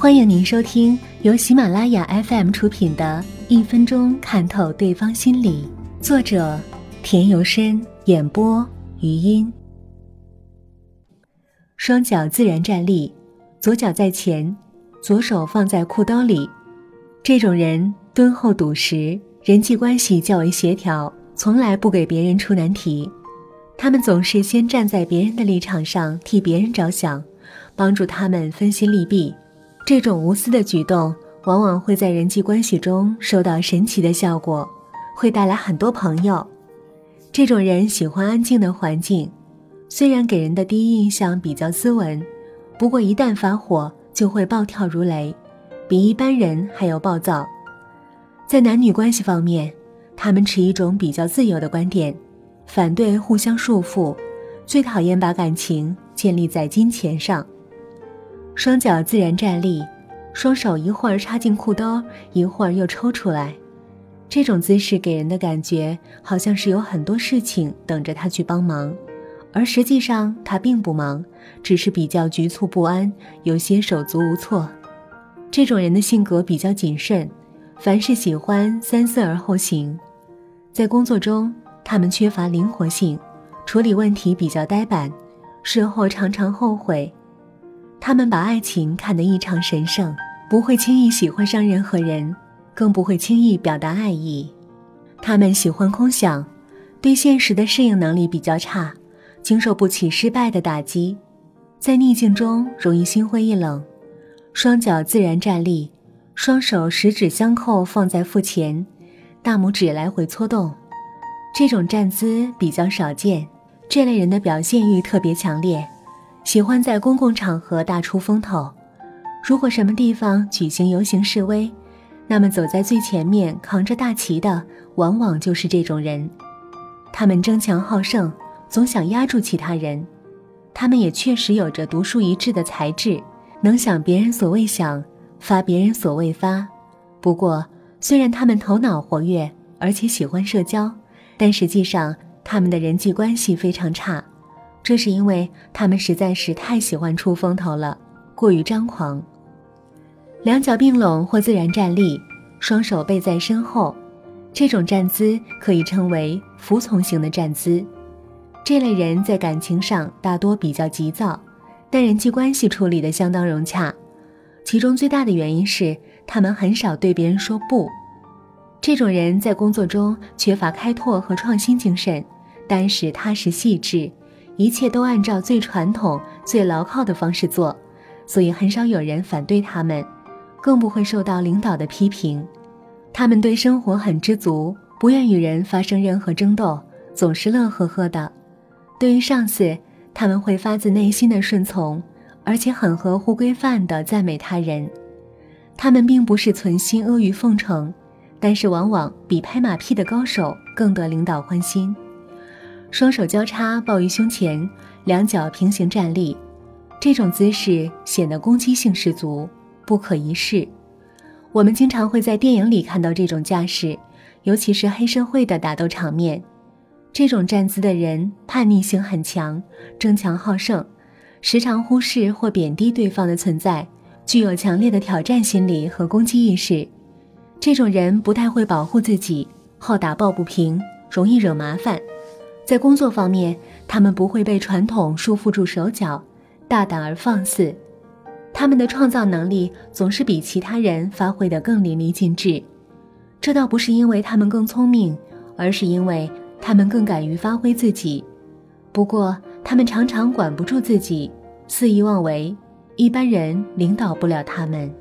欢迎您收听由喜马拉雅 FM 出品的《一分钟看透对方心理》，作者田由深，演播余音。双脚自然站立，左脚在前，左手放在裤兜里。这种人敦厚笃实，人际关系较为协调，从来不给别人出难题。他们总是先站在别人的立场上替别人着想，帮助他们分析利弊。这种无私的举动，往往会在人际关系中收到神奇的效果，会带来很多朋友。这种人喜欢安静的环境，虽然给人的第一印象比较斯文，不过一旦发火就会暴跳如雷，比一般人还要暴躁。在男女关系方面，他们持一种比较自由的观点，反对互相束缚，最讨厌把感情建立在金钱上。双脚自然站立，双手一会儿插进裤兜，一会儿又抽出来，这种姿势给人的感觉好像是有很多事情等着他去帮忙，而实际上他并不忙，只是比较局促不安，有些手足无措。这种人的性格比较谨慎，凡事喜欢三思而后行，在工作中他们缺乏灵活性，处理问题比较呆板，事后常常后悔。他们把爱情看得异常神圣，不会轻易喜欢上任何人，更不会轻易表达爱意。他们喜欢空想，对现实的适应能力比较差，经受不起失败的打击，在逆境中容易心灰意冷。双脚自然站立，双手十指相扣放在腹前，大拇指来回搓动，这种站姿比较少见。这类人的表现欲特别强烈。喜欢在公共场合大出风头，如果什么地方举行游行示威，那么走在最前面扛着大旗的往往就是这种人。他们争强好胜，总想压住其他人。他们也确实有着独树一帜的才智，能想别人所未想，发别人所未发。不过，虽然他们头脑活跃，而且喜欢社交，但实际上他们的人际关系非常差。这是因为他们实在是太喜欢出风头了，过于张狂。两脚并拢或自然站立，双手背在身后，这种站姿可以称为服从型的站姿。这类人在感情上大多比较急躁，但人际关系处理的相当融洽。其中最大的原因是他们很少对别人说不。这种人在工作中缺乏开拓和创新精神，但是踏实细致。一切都按照最传统、最牢靠的方式做，所以很少有人反对他们，更不会受到领导的批评。他们对生活很知足，不愿与人发生任何争斗，总是乐呵呵的。对于上司，他们会发自内心的顺从，而且很合乎规范的赞美他人。他们并不是存心阿谀奉承，但是往往比拍马屁的高手更得领导欢心。双手交叉抱于胸前，两脚平行站立，这种姿势显得攻击性十足，不可一世。我们经常会在电影里看到这种架势，尤其是黑社会的打斗场面。这种站姿的人叛逆性很强，争强好胜，时常忽视或贬低对方的存在，具有强烈的挑战心理和攻击意识。这种人不太会保护自己，好打抱不平，容易惹麻烦。在工作方面，他们不会被传统束缚住手脚，大胆而放肆。他们的创造能力总是比其他人发挥得更淋漓尽致。这倒不是因为他们更聪明，而是因为他们更敢于发挥自己。不过，他们常常管不住自己，肆意妄为，一般人领导不了他们。